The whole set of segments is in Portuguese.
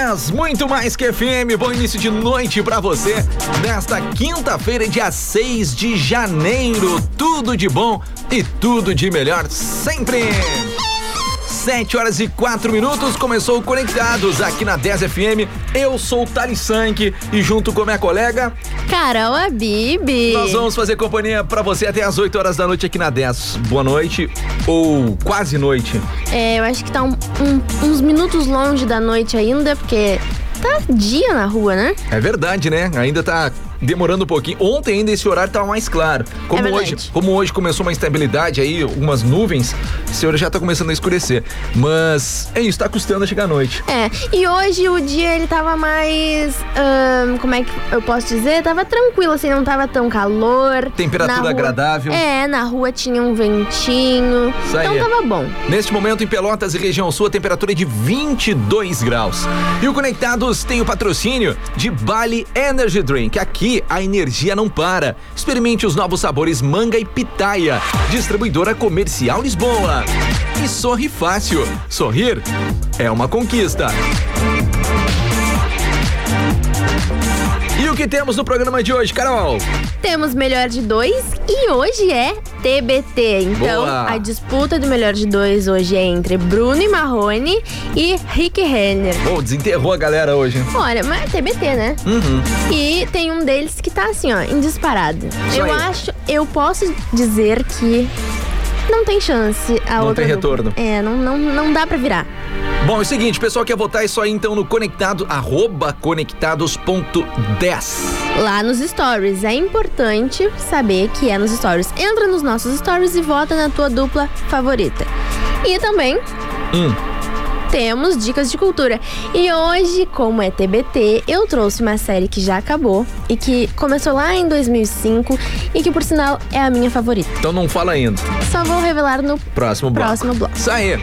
10, muito mais que FM. Bom início de noite para você. Nesta quinta-feira, dia 6 de janeiro. Tudo de bom e tudo de melhor sempre. 7 horas e 4 minutos, começou Conectados aqui na 10 FM. Eu sou o Thales Sank e junto com minha colega Carol Abib. Nós vamos fazer companhia para você até as 8 horas da noite aqui na 10. Boa noite ou quase noite. É, eu acho que tá um, um, uns minutos longe da noite ainda, porque tá dia na rua, né? É verdade, né? Ainda tá demorando um pouquinho. Ontem ainda esse horário estava mais claro. Como é hoje, como hoje começou uma instabilidade aí, algumas nuvens, esse horário já está começando a escurecer. Mas é isso, está custando a chegar à noite. É, e hoje o dia ele tava mais, hum, como é que eu posso dizer? Tava tranquilo, assim, não tava tão calor. Temperatura rua, agradável. É, na rua tinha um ventinho. Isso aí. Então tava bom. Neste momento em Pelotas e região sul, a temperatura é de 22 graus. E o Conectados tem o patrocínio de Bali Energy Drink. Aqui a energia não para. Experimente os novos sabores manga e pitaia. Distribuidora Comercial Lisboa. E sorri fácil. Sorrir é uma conquista. E o que temos no programa de hoje, Carol? Temos melhor de dois e hoje é TBT. Então, Boa. a disputa do melhor de dois hoje é entre Bruno e Marrone e Rick Renner. Bom, desenterrou a galera hoje. Olha, mas é TBT, né? Uhum. E tem um deles que tá assim, ó, em disparado. Isso eu aí. acho, eu posso dizer que não tem chance a Não outra tem dupla. retorno. É, não, não, não dá pra virar. Bom, é o seguinte, pessoal quer votar isso aí então no conectado, arroba conectados.10. Lá nos stories. É importante saber que é nos stories. Entra nos nossos stories e vota na tua dupla favorita. E também Hum. temos dicas de cultura. E hoje, como é TBT, eu trouxe uma série que já acabou e que começou lá em 2005 e que, por sinal, é a minha favorita. Então não fala ainda. Só vou revelar no Próximo bloco. próximo bloco. Isso aí.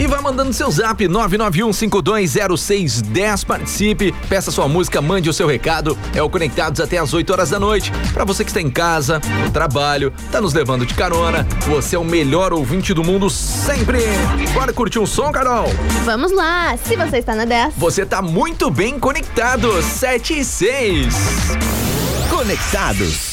E vai mandando seu zap 991520610. Participe, peça sua música, mande o seu recado. É o Conectados até as 8 horas da noite. Pra você que está em casa, no trabalho, tá nos levando de carona, você é o melhor ouvinte do mundo sempre. Bora curtir um som, Carol? Vamos lá! Se você está na 10, Você tá muito bem conectado. 7 e 6. Conectados.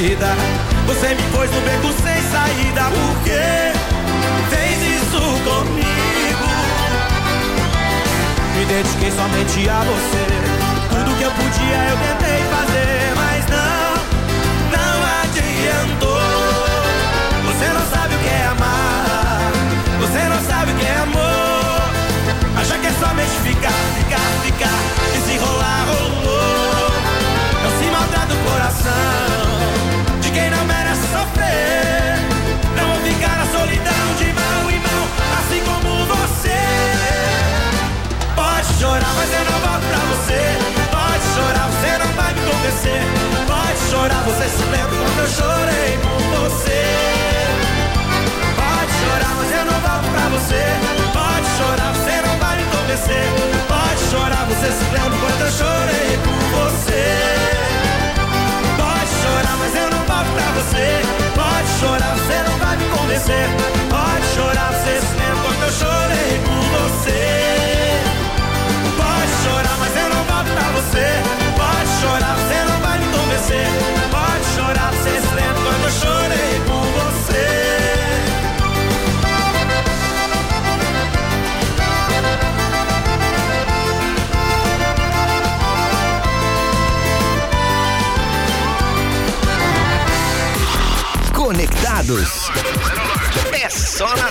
Vida. Você me pôs no beco sem saída. Por quê? Fez isso comigo. Me dediquei somente a você. Tudo que eu podia eu tentei fazer, mas não, não adiantou. Você não sabe o que é amar. Você não sabe o que é amor. Acha que é somente ficar, ficar, ficar e se rolar, rolou. Não se maltrata o coração chorar, mas eu não volto pra você. Pode chorar, você não vai me convencer. Pode chorar, você se lembra quando eu chorei por você. Pode chorar, mas eu não volto pra você. Pode chorar, você não vai me convencer. Pode chorar, você se lembra quando eu chorei por você. Pode chorar, mas eu não volto pra você. Pode chorar, você não vai me convencer. Pode chorar, você se lembra quando eu chorei por você. Você. Pode chorar, você não vai me convencer. Pode chorar, você se lembra quando eu chorei por você. Conectados. É só na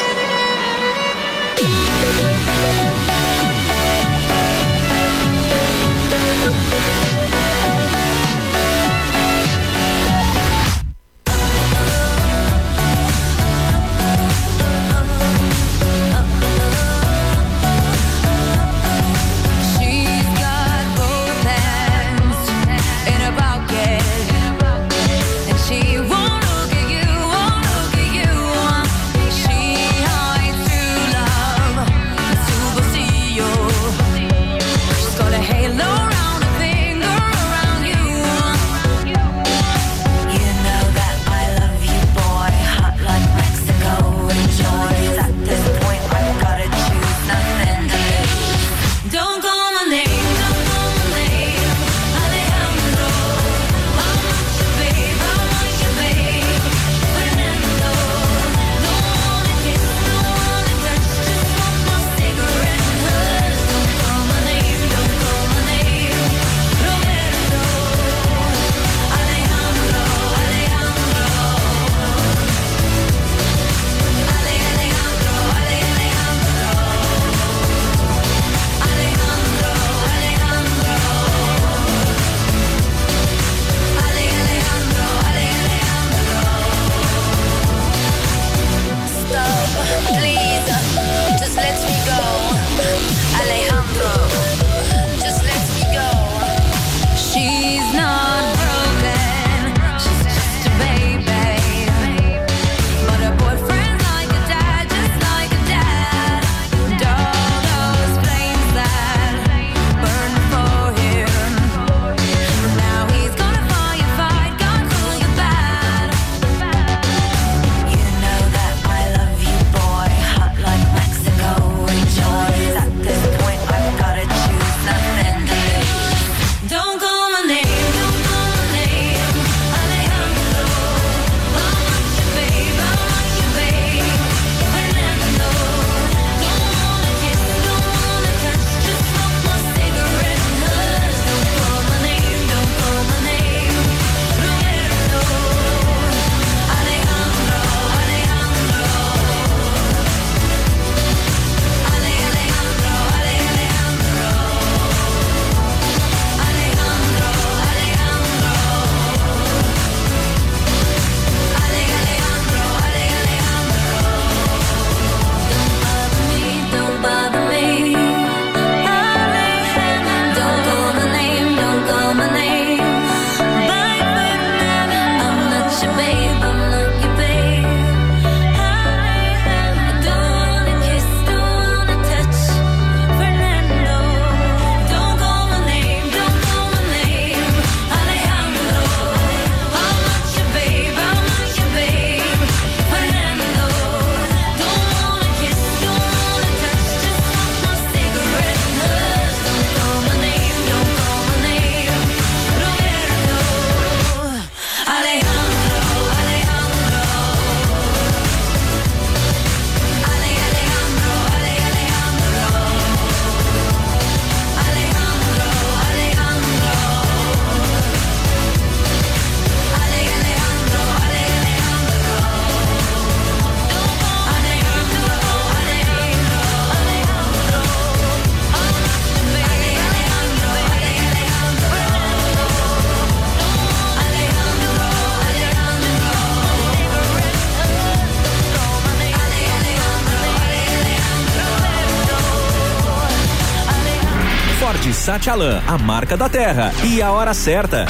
Satialan, a marca da terra. E a hora certa.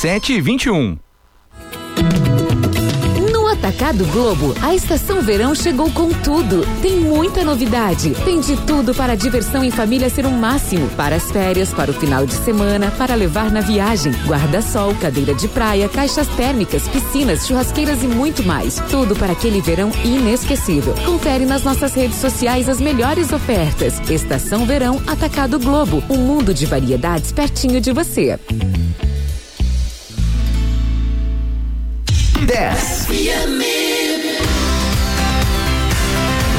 7 e 21 No Atacado Globo, a estação verão chegou com tudo. Tem muita novidade. Tem de tudo para a diversão em família ser um máximo. Para as férias, para o final de semana, para levar na viagem. Guarda-sol, cadeira de praia, caixas térmicas, piscinas, churrasqueiras e muito mais. Tudo para aquele verão inesquecível. Confere nas nossas redes sociais as melhores ofertas. Estação Verão Atacado Globo. Um mundo de variedades pertinho de você. 10.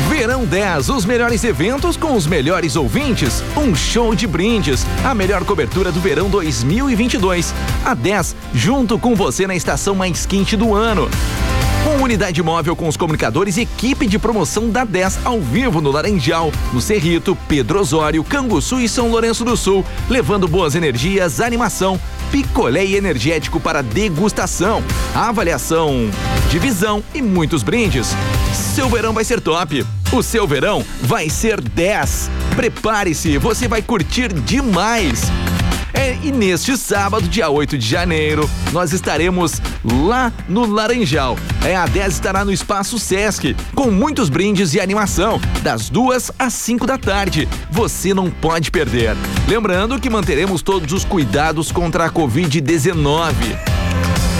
Verão 10, os melhores eventos com os melhores ouvintes, um show de brindes, a melhor cobertura do verão 2022. A 10, junto com você na estação mais quente do ano. Com unidade móvel com os comunicadores e equipe de promoção da 10 ao vivo no Laranjal, no Cerrito, Pedro Osório, Canguçu e São Lourenço do Sul, levando boas energias, animação, picolé energético para degustação, avaliação, divisão e muitos brindes. Seu verão vai ser top. O seu verão vai ser 10. Prepare-se, você vai curtir demais. É, e neste sábado, dia 8 de janeiro, nós estaremos lá no Laranjal. É, a 10 estará no Espaço Sesc, com muitos brindes e animação, das duas às 5 da tarde. Você não pode perder. Lembrando que manteremos todos os cuidados contra a Covid-19.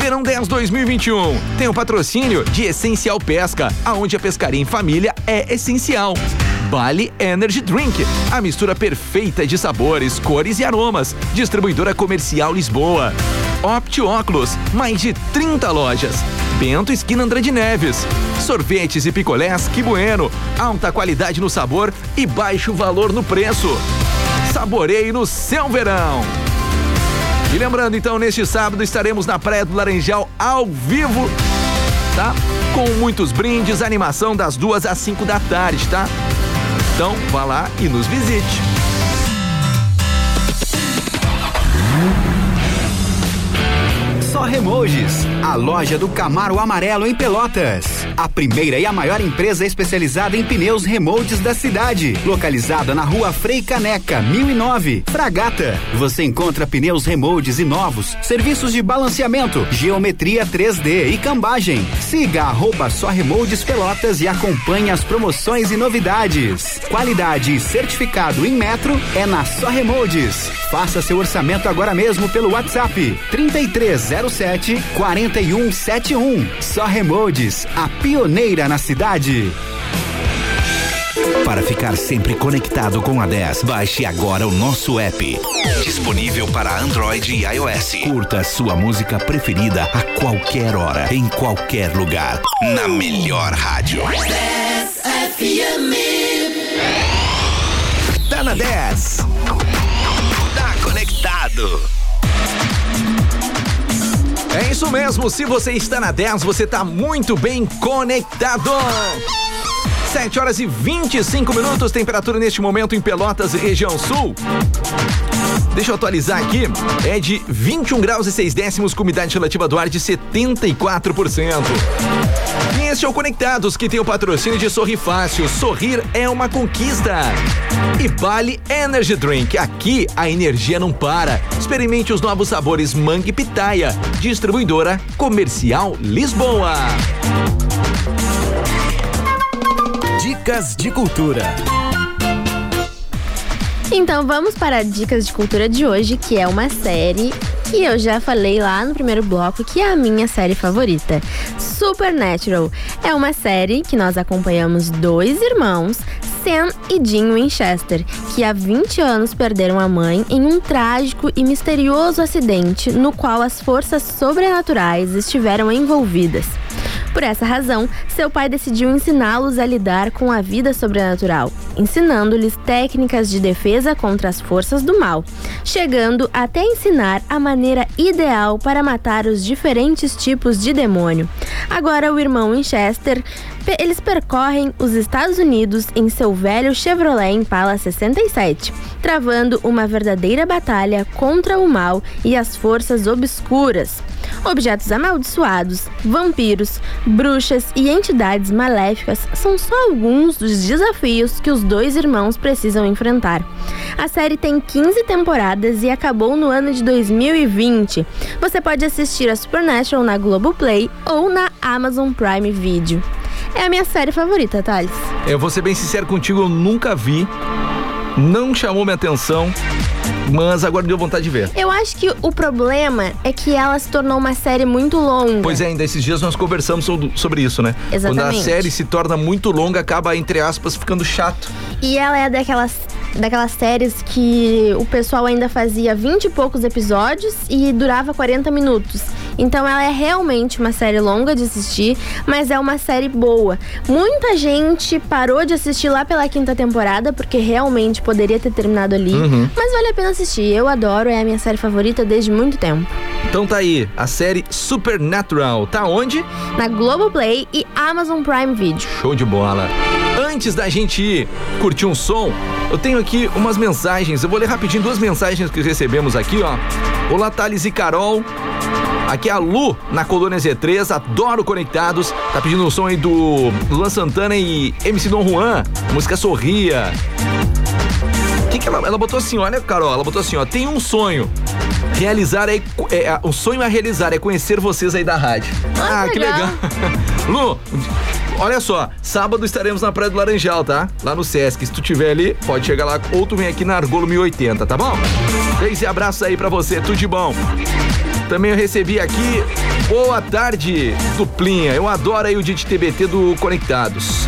Verão 10 2021 tem o patrocínio de Essencial Pesca, aonde a pescaria em família é essencial. Bali Energy Drink, a mistura perfeita de sabores, cores e aromas. Distribuidora Comercial Lisboa. Opt Óculos, mais de 30 lojas. Bento Esquina Andrade Neves. Sorvetes e picolés Que Bueno, alta qualidade no sabor e baixo valor no preço. Saboreie no seu verão. E lembrando, então, neste sábado estaremos na Praia do Laranjal ao vivo, tá? Com muitos brindes, animação das duas às cinco da tarde, tá? Então, vá lá e nos visite. Só Remojis, a loja do Camaro Amarelo em Pelotas. A primeira e a maior empresa especializada em pneus remoldes da cidade. Localizada na rua Frei Caneca, 1009, Fragata. Você encontra pneus remoldes e novos, serviços de balanceamento, geometria 3D e cambagem. Siga arroba Só Remoldes Pelotas e acompanhe as promoções e novidades. Qualidade e certificado em metro é na Só Remoldes. Faça seu orçamento agora mesmo pelo WhatsApp 3307 4171. Só Remoldes, pioneira na cidade. Para ficar sempre conectado com a 10, baixe agora o nosso app. Disponível para Android e iOS. Curta sua música preferida a qualquer hora, em qualquer lugar. Na melhor rádio. Tá na 10. Tá conectado. É isso mesmo, se você está na 10, você está muito bem conectado. 7 horas e 25 minutos, temperatura neste momento em Pelotas, região sul. Deixa eu atualizar aqui, é de 21 graus e 6 décimos, com umidade relativa do ar de 74%. E este é o Conectados, que tem o patrocínio de Sorri Fácil. Sorrir é uma conquista. E Bali Energy Drink. Aqui a energia não para. Experimente os novos sabores Mangue e Pitaia. Distribuidora Comercial Lisboa. Dicas de cultura. Então vamos para a dicas de cultura de hoje, que é uma série que eu já falei lá no primeiro bloco, que é a minha série favorita. Supernatural é uma série que nós acompanhamos dois irmãos, Sam e Dean Winchester, que há 20 anos perderam a mãe em um trágico e misterioso acidente no qual as forças sobrenaturais estiveram envolvidas. Por essa razão, seu pai decidiu ensiná-los a lidar com a vida sobrenatural, ensinando-lhes técnicas de defesa contra as forças do mal, chegando até ensinar a maneira ideal para matar os diferentes tipos de demônio. Agora o irmão Winchester, eles percorrem os Estados Unidos em seu velho Chevrolet Impala 67, travando uma verdadeira batalha contra o mal e as forças obscuras. Objetos amaldiçoados, vampiros, bruxas e entidades maléficas são só alguns dos desafios que os dois irmãos precisam enfrentar. A série tem 15 temporadas e acabou no ano de 2020. Você pode assistir a Supernatural na Globoplay ou na Amazon Prime Video. É a minha série favorita, Thales. Eu vou ser bem sincero contigo, eu nunca vi. Não chamou minha atenção, mas agora deu vontade de ver. Eu acho que o problema é que ela se tornou uma série muito longa. Pois é, ainda esses dias nós conversamos so- sobre isso, né? Quando a Exatamente. série se torna muito longa, acaba, entre aspas, ficando chato. E ela é daquelas, daquelas séries que o pessoal ainda fazia 20 e poucos episódios e durava 40 minutos. Então ela é realmente uma série longa de assistir, mas é uma série boa. Muita gente parou de assistir lá pela quinta temporada, porque realmente poderia ter terminado ali. Uhum. Mas vale a pena assistir. Eu adoro, é a minha série favorita desde muito tempo. Então tá aí, a série Supernatural. Tá onde? Na Globoplay e Amazon Prime Video. Show de bola. Antes da gente ir curtir um som, eu tenho aqui umas mensagens. Eu vou ler rapidinho duas mensagens que recebemos aqui, ó. Olá, Thales e Carol. Aqui é a Lu, na Colônia Z3, adoro Conectados. Tá pedindo um som aí do Luan Santana e MC Dom Juan, música Sorria. O que, que ela, ela botou assim, olha, Carol, ela botou assim, ó, tem um sonho. Realizar é, é um sonho a realizar é conhecer vocês aí da rádio. Ah, que que legal. legal. Lu, olha só, sábado estaremos na Praia do Laranjal, tá? Lá no Sesc. Se tu tiver ali, pode chegar lá ou tu vem aqui na Argolo 1080, tá bom? Beijo e abraço aí pra você, tudo de bom. Também eu recebi aqui, boa tarde, duplinha. Eu adoro aí o dia de TBT do Conectados.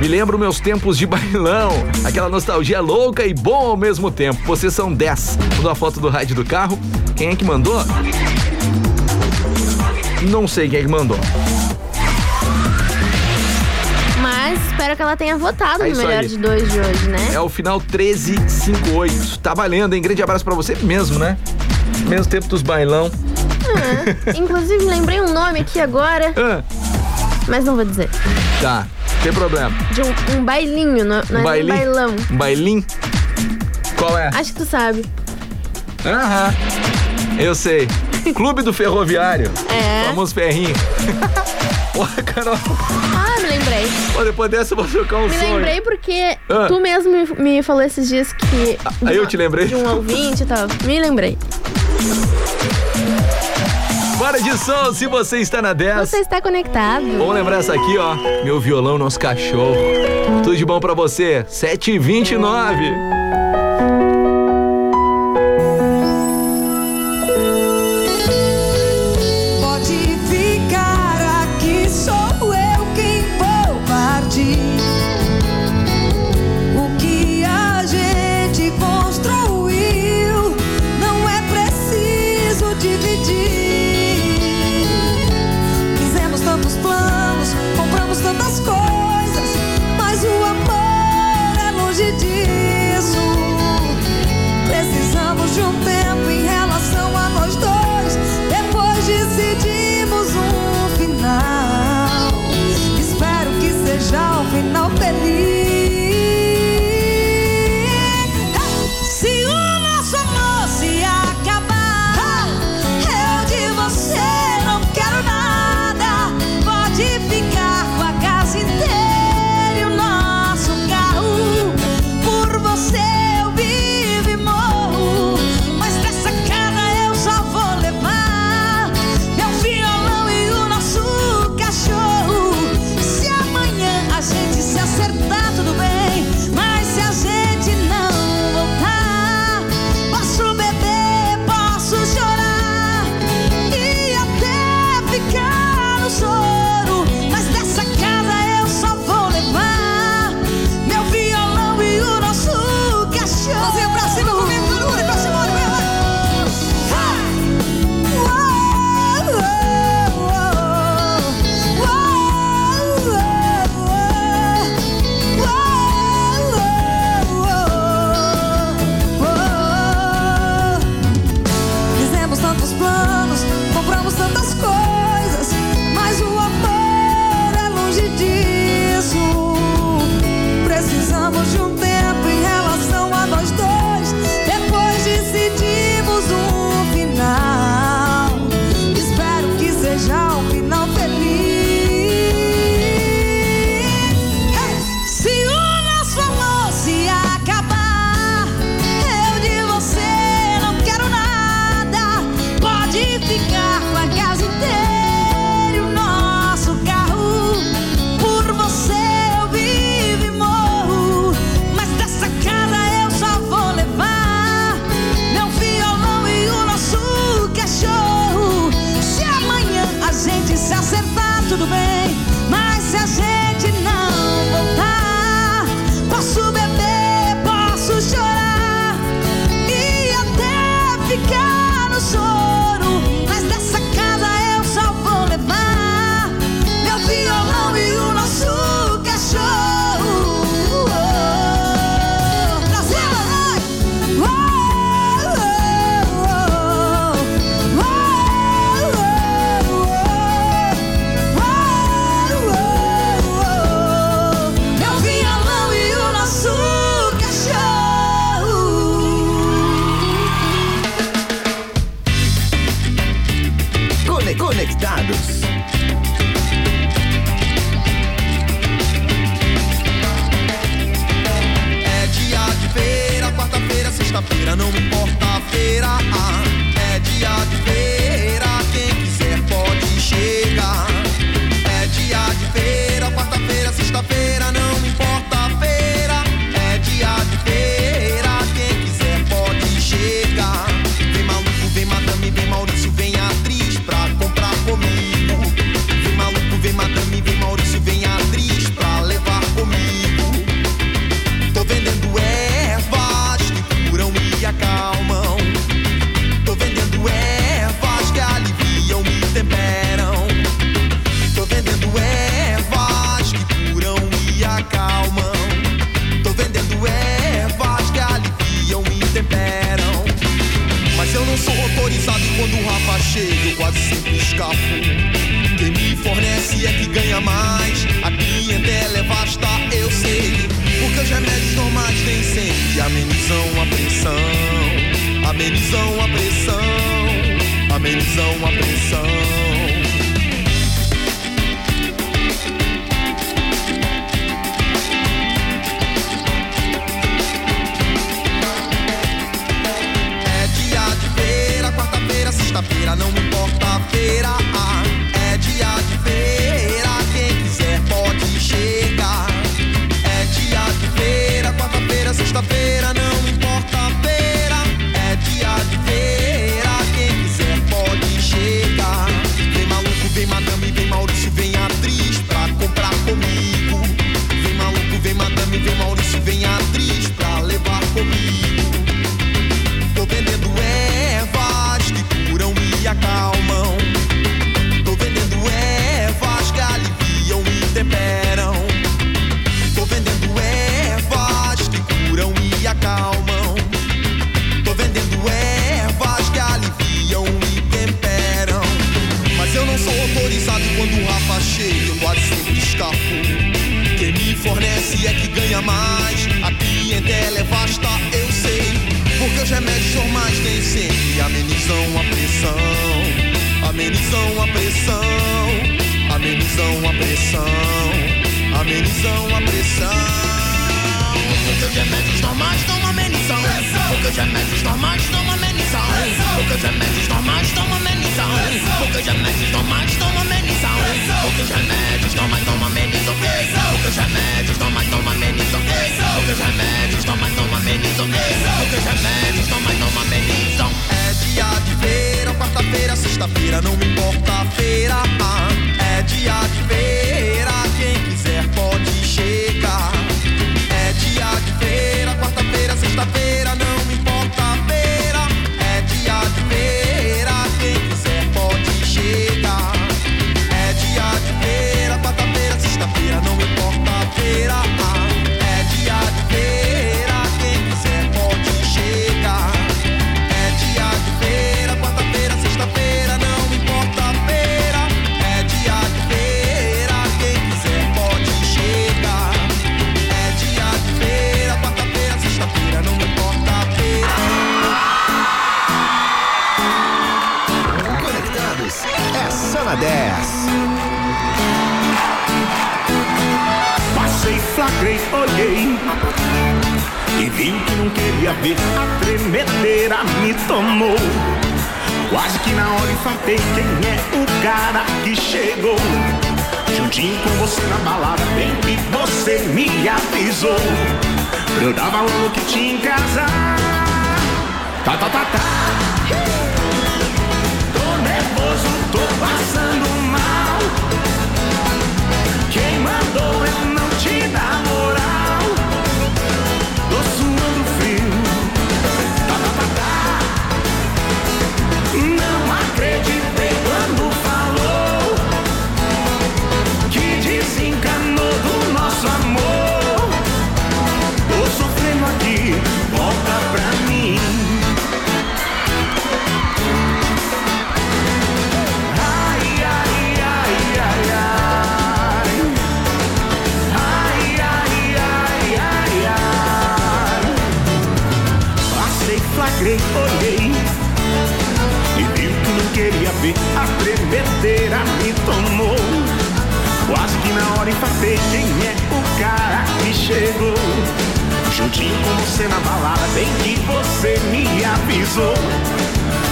Me lembro meus tempos de bailão, aquela nostalgia louca e bom ao mesmo tempo. Vocês são 10. Mandou a foto do rádio do carro. Quem é que mandou? Não sei quem é que mandou. Espero que ela tenha votado É no melhor aí. de dois de hoje, né? É o final 1358. Tá valendo, hein? Grande abraço pra você mesmo, né? Mesmo tempo dos bailão. Ah, inclusive, lembrei um nome aqui agora, Ah, mas não vou dizer. tá, tem problema. De um, um bailinho, não, não Um é nem bailinho? bailão. Um bailinho? Qual é? Acho que tu sabe. Aham. Eu sei. Clube do Ferroviário. É. Famoso ferrinho. Porra, Carol. Ah, lembrei. Pô, depois dessa eu vou trocar um Me sonho. lembrei porque Ah. tu mesmo me, me falou esses dias que. de aí eu uma- te lembrei? De um ouvinte e tal. Me lembrei. Bora de som, se você está na 10. Você está conectado. Vamos lembrar essa aqui, ó. Meu violão, nosso cachorro. Tudo de bom pra você. 7h29.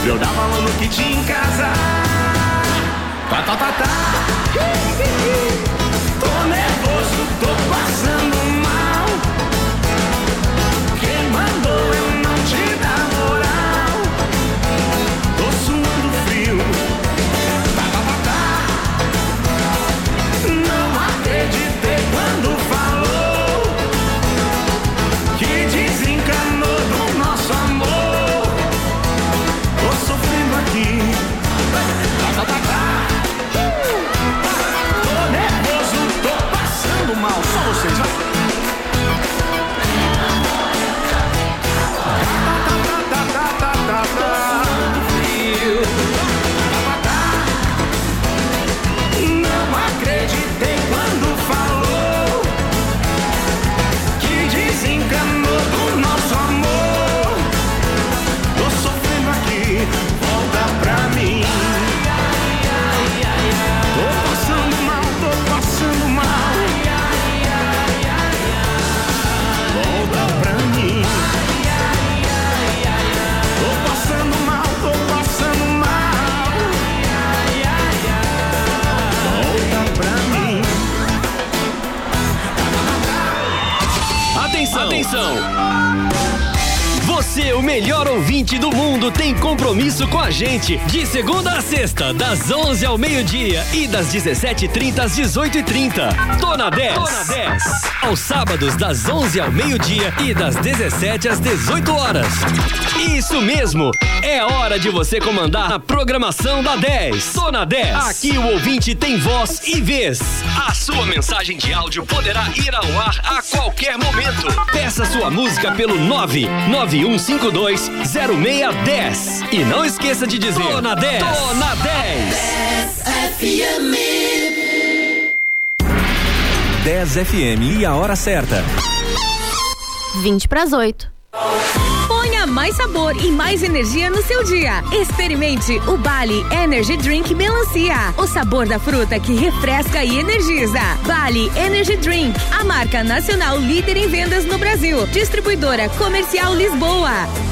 Eu dava no tinha em casa. Tá, tá, tá, tá. Atenção! Você, o melhor ouvinte do mundo, tem compromisso com a gente. De segunda a sexta, das 11 ao meio-dia e das 17h30 às 18h30. Tô na 10. Tô na 10. Aos sábados, das 11 ao meio-dia e das 17 às 18 horas. Isso mesmo! É hora de você comandar a programação da 10. Tô na 10. Aqui o ouvinte tem voz e vez. A sua mensagem de áudio poderá ir ao ar a qualquer momento. Peça sua música pelo 991520610. E não esqueça de dizer: Tô na 10. Tô na 10. 10 FM e a hora certa. 20 para as 8. Ponha mais sabor e mais energia no seu dia. Experimente o Bali Energy Drink Melancia. O sabor da fruta que refresca e energiza. Bali Energy Drink, a marca nacional líder em vendas no Brasil. Distribuidora Comercial Lisboa.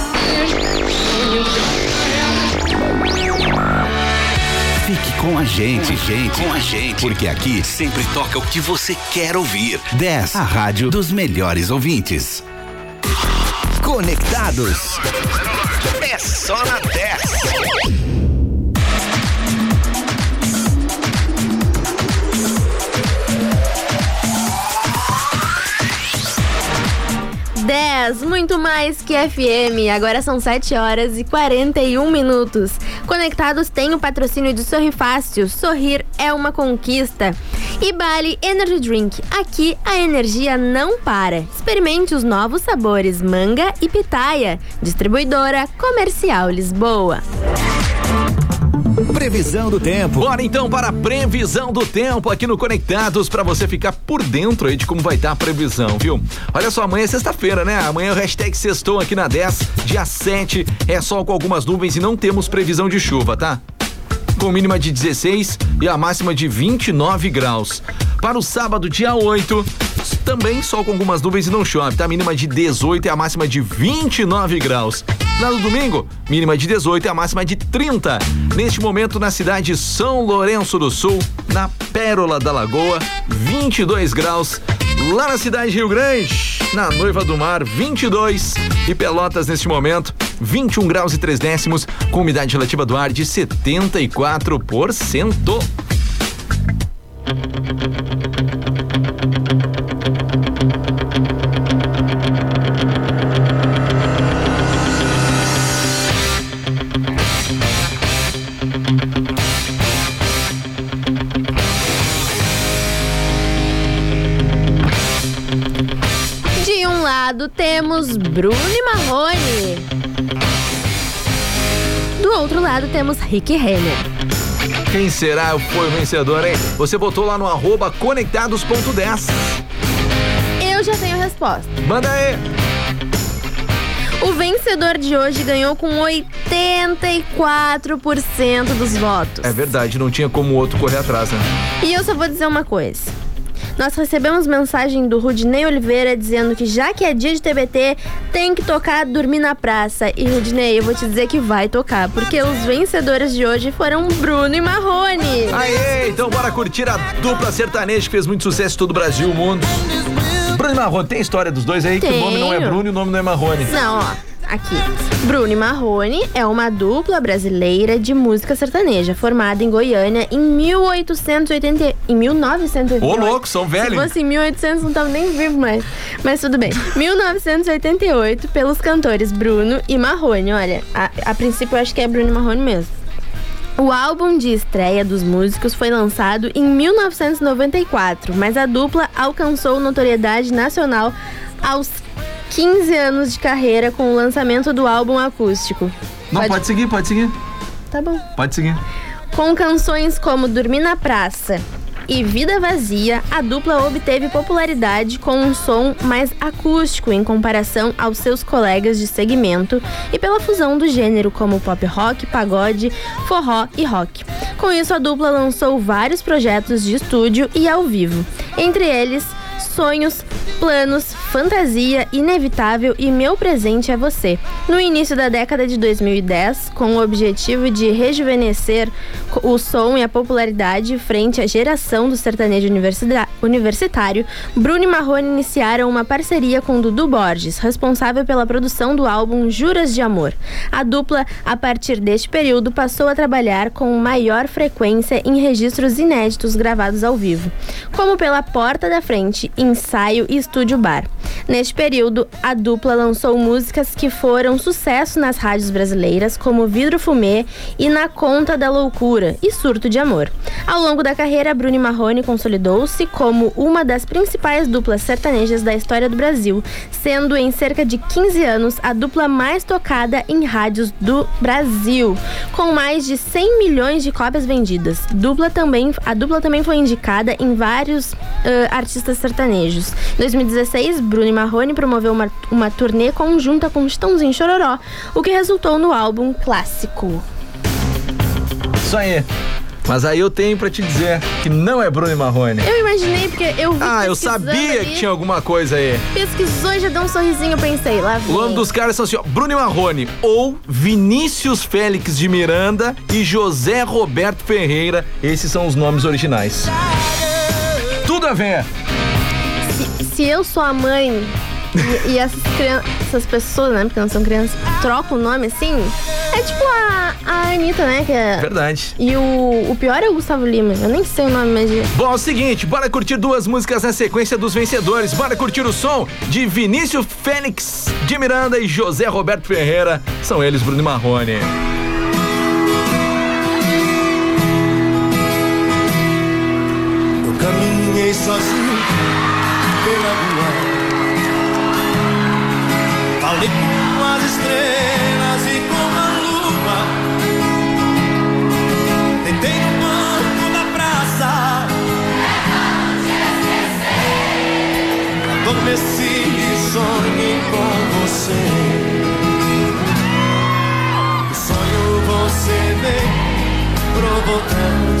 Fique com a gente, gente, com a gente, porque aqui sempre toca o que você quer ouvir. 10, a rádio dos melhores ouvintes. Conectados. É só na 10. Dez, muito mais que FM. Agora são 7 horas e 41 minutos. Conectados tem o patrocínio de Sorri Fácil. Sorrir é uma conquista. E Bali Energy Drink. Aqui a energia não para. Experimente os novos sabores manga e pitaia. Distribuidora Comercial Lisboa. Previsão do tempo. Bora então para a previsão do tempo aqui no Conectados para você ficar por dentro aí de como vai estar a previsão, viu? Olha só, amanhã é sexta-feira, né? Amanhã é o hashtag sextou aqui na 10, dia 7, é sol com algumas nuvens e não temos previsão de chuva, tá? Com mínima de 16 e a máxima de 29 graus. Para o sábado, dia 8, também sol com algumas nuvens e não chove, tá? Mínima de 18 e a máxima de 29 graus. Lá no domingo, mínima de 18 e a máxima de 30. Neste momento, na cidade de São Lourenço do Sul, na Pérola da Lagoa, 22 graus. Lá na cidade de Rio Grande, na Noiva do Mar, 22. E Pelotas, neste momento, 21 graus e 3 décimos, com umidade relativa do ar de 74%. Lado temos Bruno Marrone. Do outro lado temos Rick Renner. Quem será foi o vencedor, hein? Você votou lá no arroba conectados.10. Eu já tenho a resposta. Manda aí. O vencedor de hoje ganhou com 84% dos votos. É verdade, não tinha como o outro correr atrás, né? E eu só vou dizer uma coisa. Nós recebemos mensagem do Rudinei Oliveira dizendo que já que é dia de TBT, tem que tocar Dormir na Praça. E Rudinei, eu vou te dizer que vai tocar, porque os vencedores de hoje foram Bruno e Marrone. Aê, então bora curtir a dupla sertaneja que fez muito sucesso em todo o Brasil e o mundo. Bruno e Marrone, tem história dos dois aí que o nome não é Tenho. Bruno e o nome não é Marrone. Não, ó. Aqui. Bruno e Marrone é uma dupla brasileira de música sertaneja, formada em Goiânia em 1880. Em 1988. Ô, louco, são velhos. Se fosse em 1800, não tava nem vivo mais. Mas tudo bem. 1988, pelos cantores Bruno e Marrone. Olha, a, a princípio eu acho que é Bruno e Marrone mesmo. O álbum de estreia dos músicos foi lançado em 1994, mas a dupla alcançou notoriedade nacional aos 15 anos de carreira com o lançamento do álbum acústico. Não, pode seguir, pode seguir. Tá bom. Pode seguir. Com canções como Dormir na Praça e Vida Vazia, a dupla obteve popularidade com um som mais acústico em comparação aos seus colegas de segmento e pela fusão do gênero como pop rock, pagode, forró e rock. Com isso, a dupla lançou vários projetos de estúdio e ao vivo, entre eles Sonhos, Planos, Fantasia, Inevitável e Meu Presente é Você. No início da década de 2010, com o objetivo de rejuvenescer o som e a popularidade frente à geração do sertanejo universitário, Bruno e Marrone iniciaram uma parceria com Dudu Borges, responsável pela produção do álbum Juras de Amor. A dupla, a partir deste período, passou a trabalhar com maior frequência em registros inéditos gravados ao vivo, como pela Porta da Frente, Ensaio e Estúdio Bar. Neste período, a dupla lançou músicas que foram sucesso nas rádios brasileiras, como Vidro Fumê e Na Conta da Loucura e Surto de Amor. Ao longo da carreira, Bruno e Marrone consolidou-se como uma das principais duplas sertanejas da história do Brasil, sendo em cerca de 15 anos a dupla mais tocada em rádios do Brasil, com mais de 100 milhões de cópias vendidas. Dupla também, a dupla também foi indicada em vários ah, artistas sertanejos. Em 2016, Bruno e Marrone promoveu uma, uma turnê conjunta com Chitãozinho e Chororó, o que resultou no álbum clássico. Isso aí. Mas aí eu tenho pra te dizer que não é Bruno Marrone. Eu imaginei porque eu vi Ah, eu sabia ali, que tinha alguma coisa aí. Pesquisou e já deu um sorrisinho, pensei, lá vem. O nome dos caras são assim, ó, Bruno Marrone, ou Vinícius Félix de Miranda e José Roberto Ferreira. Esses são os nomes originais. Tudo a ver. Se, eu sou a mãe e, e essas, crian- essas pessoas, né, porque não são crianças, trocam o nome assim, é tipo a, a Anitta, né, que é... Verdade. E o, o pior é o Gustavo Lima, eu nem sei o nome mais de... Bom, é o seguinte, bora curtir duas músicas na sequência dos vencedores. Bora curtir o som de Vinícius Félix de Miranda e José Roberto Ferreira. São eles, Bruno Marrone. Eu caminhei sozinho Falei com as estrelas e com a lua. Tentei no banco da praça. Adormeci e sonhei com você. O sonho você veio provocante.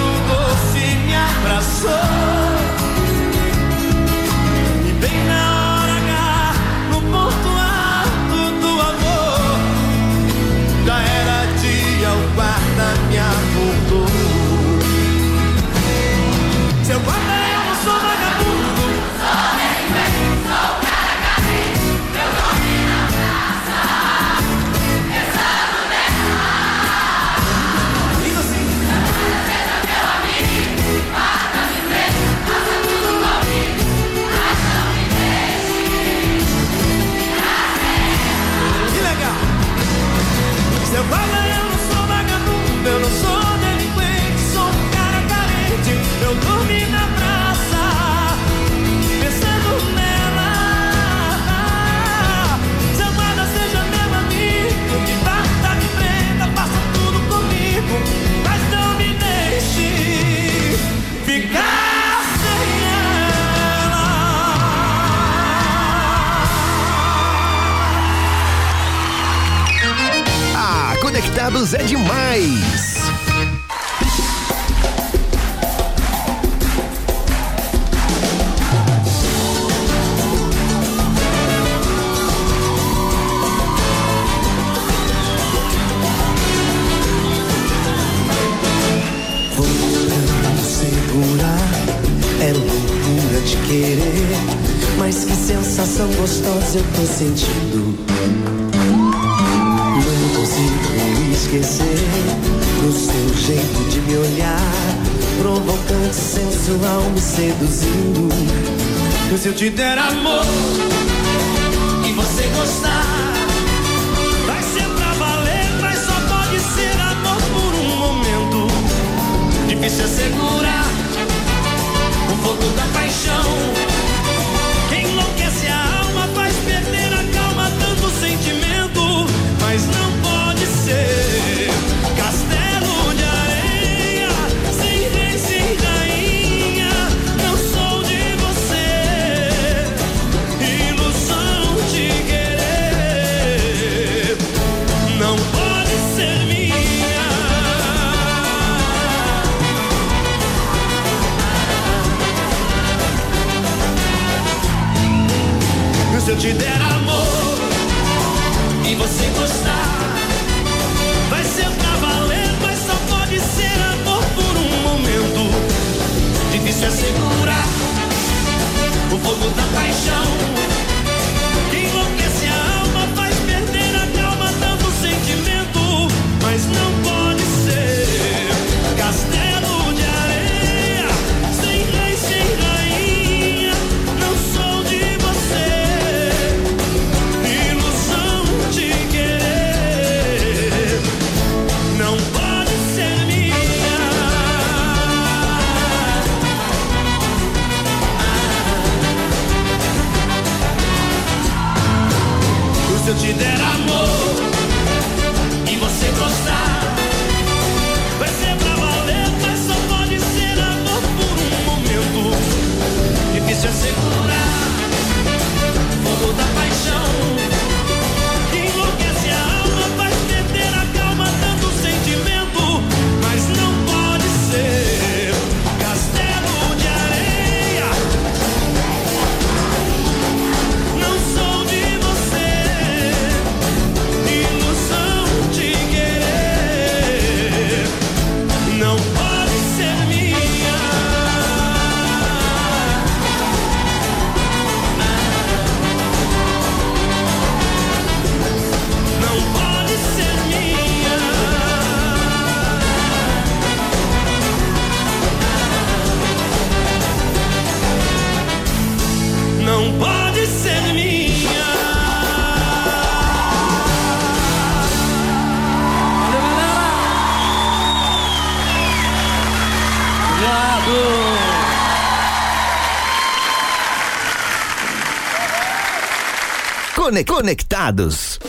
Conectados.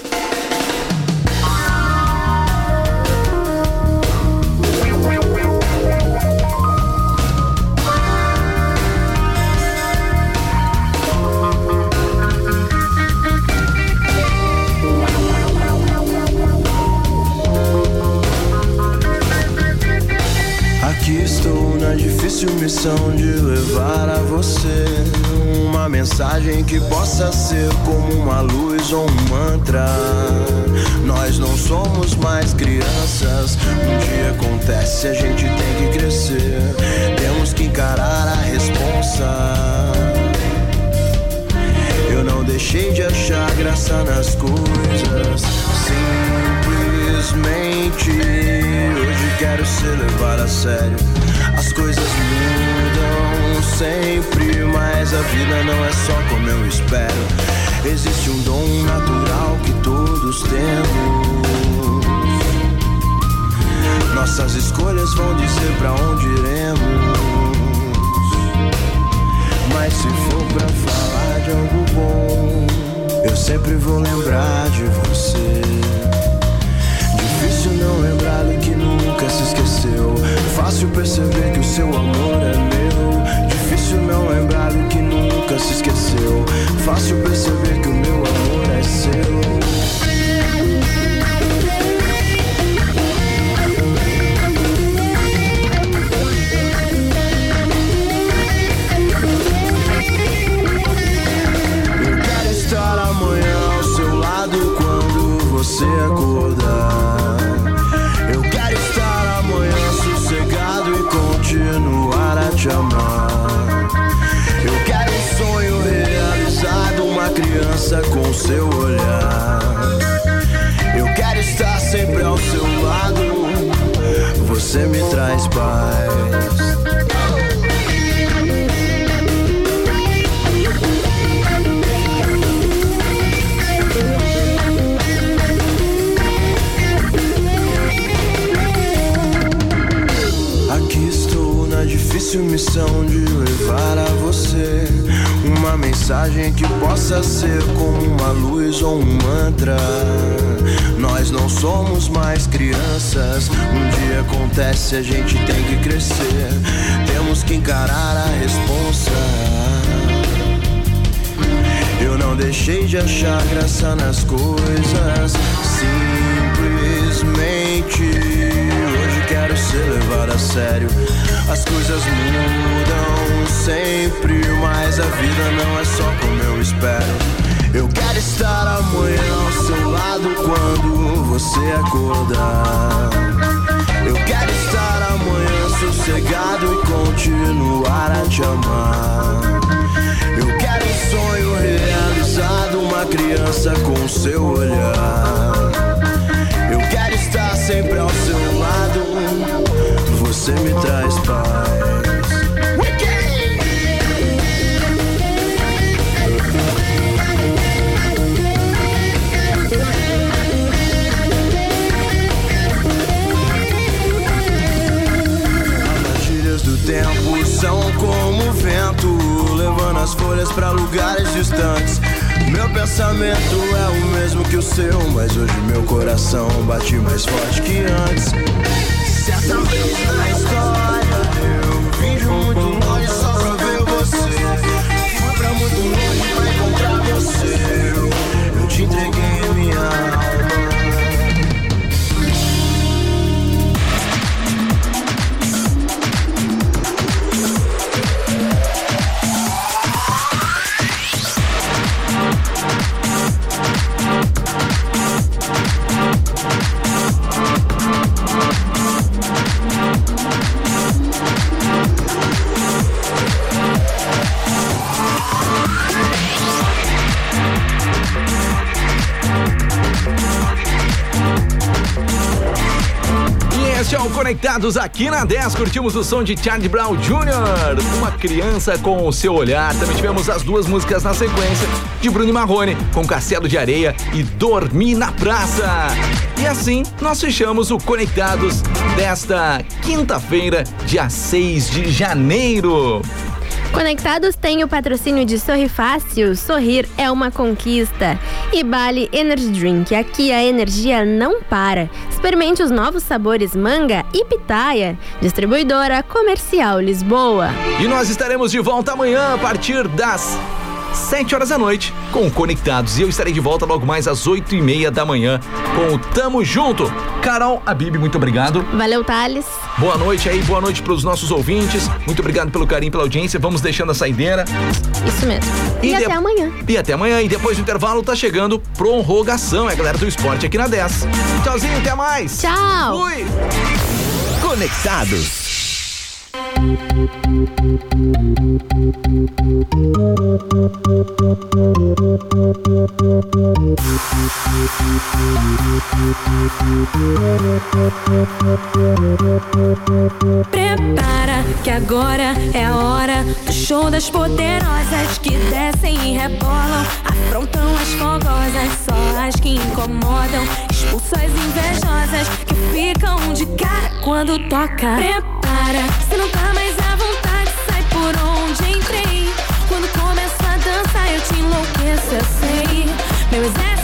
Aqui estou na difícil missão de levar mensagem que possa ser como uma luz ou um mantra. Nós não somos mais crianças. Um dia acontece, a gente tem que crescer. Temos que encarar a responsa. Eu não deixei de achar graça nas coisas. Simplesmente hoje quero ser levado a sério. As coisas mudam sempre, mas a vida não é só como eu espero. Existe um dom natural que todos temos. Nossas escolhas vão dizer pra onde iremos. Mas se for pra falar de algo bom, eu sempre vou lembrar de você. Difícil não lembrar do que nunca se esqueceu. Fácil perceber que o seu amor. Difícil não lembrar que nunca se esqueceu. Fácil perceber que o meu amor é seu. Criança com seu olhar. Eu quero estar sempre ao seu lado. Você me traz paz. Aqui estou na difícil missão de levar a você uma mensagem que possa ser como uma luz ou um mantra. Nós não somos mais crianças. Um dia acontece, a gente tem que crescer. Temos que encarar a responsa. Eu não deixei de achar graça nas coisas. Simplesmente hoje quero ser levado a sério. As coisas mudam sempre, mas a vida não é só como eu espero. Eu quero estar amanhã ao seu lado quando você acordar. Eu quero estar amanhã sossegado e continuar a te amar. Eu quero um sonho realizado, uma criança com seu olhar. Eu quero estar sempre ao seu lado, você me traz paz. São como o vento, levando as folhas pra lugares distantes. Meu pensamento é o mesmo que o seu, mas hoje meu coração bate mais forte que antes. Certa vez na história O Conectados aqui na 10. Curtimos o som de Charlie Brown Jr., uma criança com o seu olhar. Também tivemos as duas músicas na sequência de Bruno Marrone, com Castelo de Areia e Dormir na Praça. E assim nós fechamos o Conectados desta quinta-feira, dia 6 de janeiro. Conectados tem o patrocínio de Sorri Fácil. Sorrir é uma conquista. E Bali Energy Drink. Aqui a energia não para. Experimente os novos sabores manga e pitaia. Distribuidora Comercial Lisboa. E nós estaremos de volta amanhã a partir das 7 horas da noite com Conectados. E eu estarei de volta logo mais às 8 e meia da manhã com o Tamo Junto. Carol Abib, muito obrigado. Valeu, Thales. Boa noite aí, boa noite para os nossos ouvintes. Muito obrigado pelo carinho, pela audiência. Vamos deixando a saideira. Isso mesmo. E, E até de- amanhã. E até amanhã. E depois do intervalo tá chegando prorrogação, é a galera do esporte aqui na 10. Tchauzinho, até mais. Tchau. Fui. Conectados. Prepara que agora é a hora do show das poderosas que descem e rebolam, afrontam as fogosas, só as que incomodam, expulsam as invejosas que ficam de cara quando toca. Prepara, se não tá mais à vontade, sai por onde entrei. Quando começa a dançar, eu te enlouqueço, eu sei. Meu exército